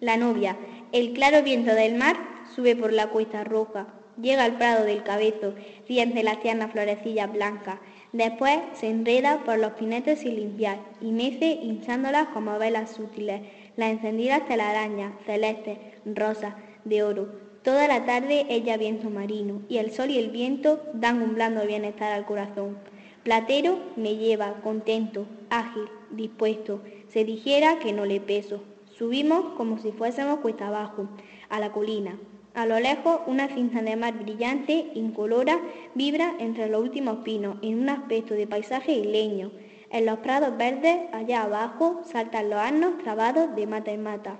La novia, el claro viento del mar, sube por la cuesta roja, llega al prado del cabezo, riente las tiernas florecillas blancas, después se enreda por los pinetes sin limpiar y mece hinchándolas como velas sutiles, las encendidas telarañas, celestes, rosas, de oro. Toda la tarde ella viento marino y el sol y el viento dan un blando bienestar al corazón. Platero me lleva, contento, ágil, dispuesto, se dijera que no le peso, Subimos como si fuésemos cuesta abajo, a la colina. A lo lejos, una cinta de mar brillante, incolora, vibra entre los últimos pinos en un aspecto de paisaje isleño. En los prados verdes, allá abajo, saltan los asnos trabados de mata en mata.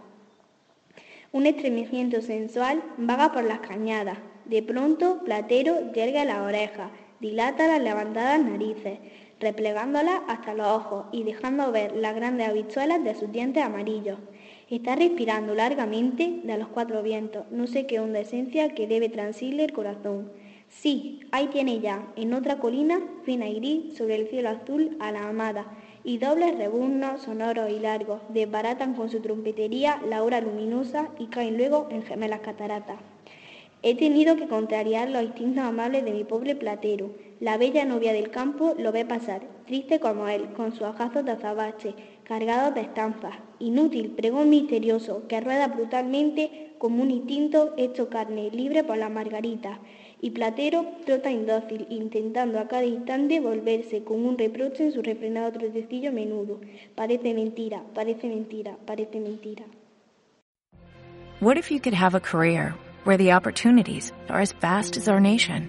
Un estremecimiento sensual vaga por las cañadas. De pronto, Platero yerga la oreja, dilata las levantadas narices, replegándolas hasta los ojos y dejando ver las grandes habichuelas de sus dientes amarillos. Está respirando largamente de los cuatro vientos, no sé qué honda esencia que debe transirle el corazón. Sí, ahí tiene ya, en otra colina, fina y gris, sobre el cielo azul, a la amada, y dobles rebuznos, sonoros y largos, desbaratan con su trompetería la hora luminosa y caen luego en gemelas cataratas. He tenido que contrariar los instintos amables de mi pobre platero. La bella novia del campo lo ve pasar, triste como él, con sus ojazos de azabache, cargados de estampas. Inútil, pregón misterioso, que rueda brutalmente como un instinto hecho carne, libre por la margarita. Y Platero trota indócil, intentando a cada instante volverse con un reproche en su refrenado trotecillo menudo. Parece mentira, parece mentira, parece mentira. What if you could have a career where the opportunities are as vast as our nation,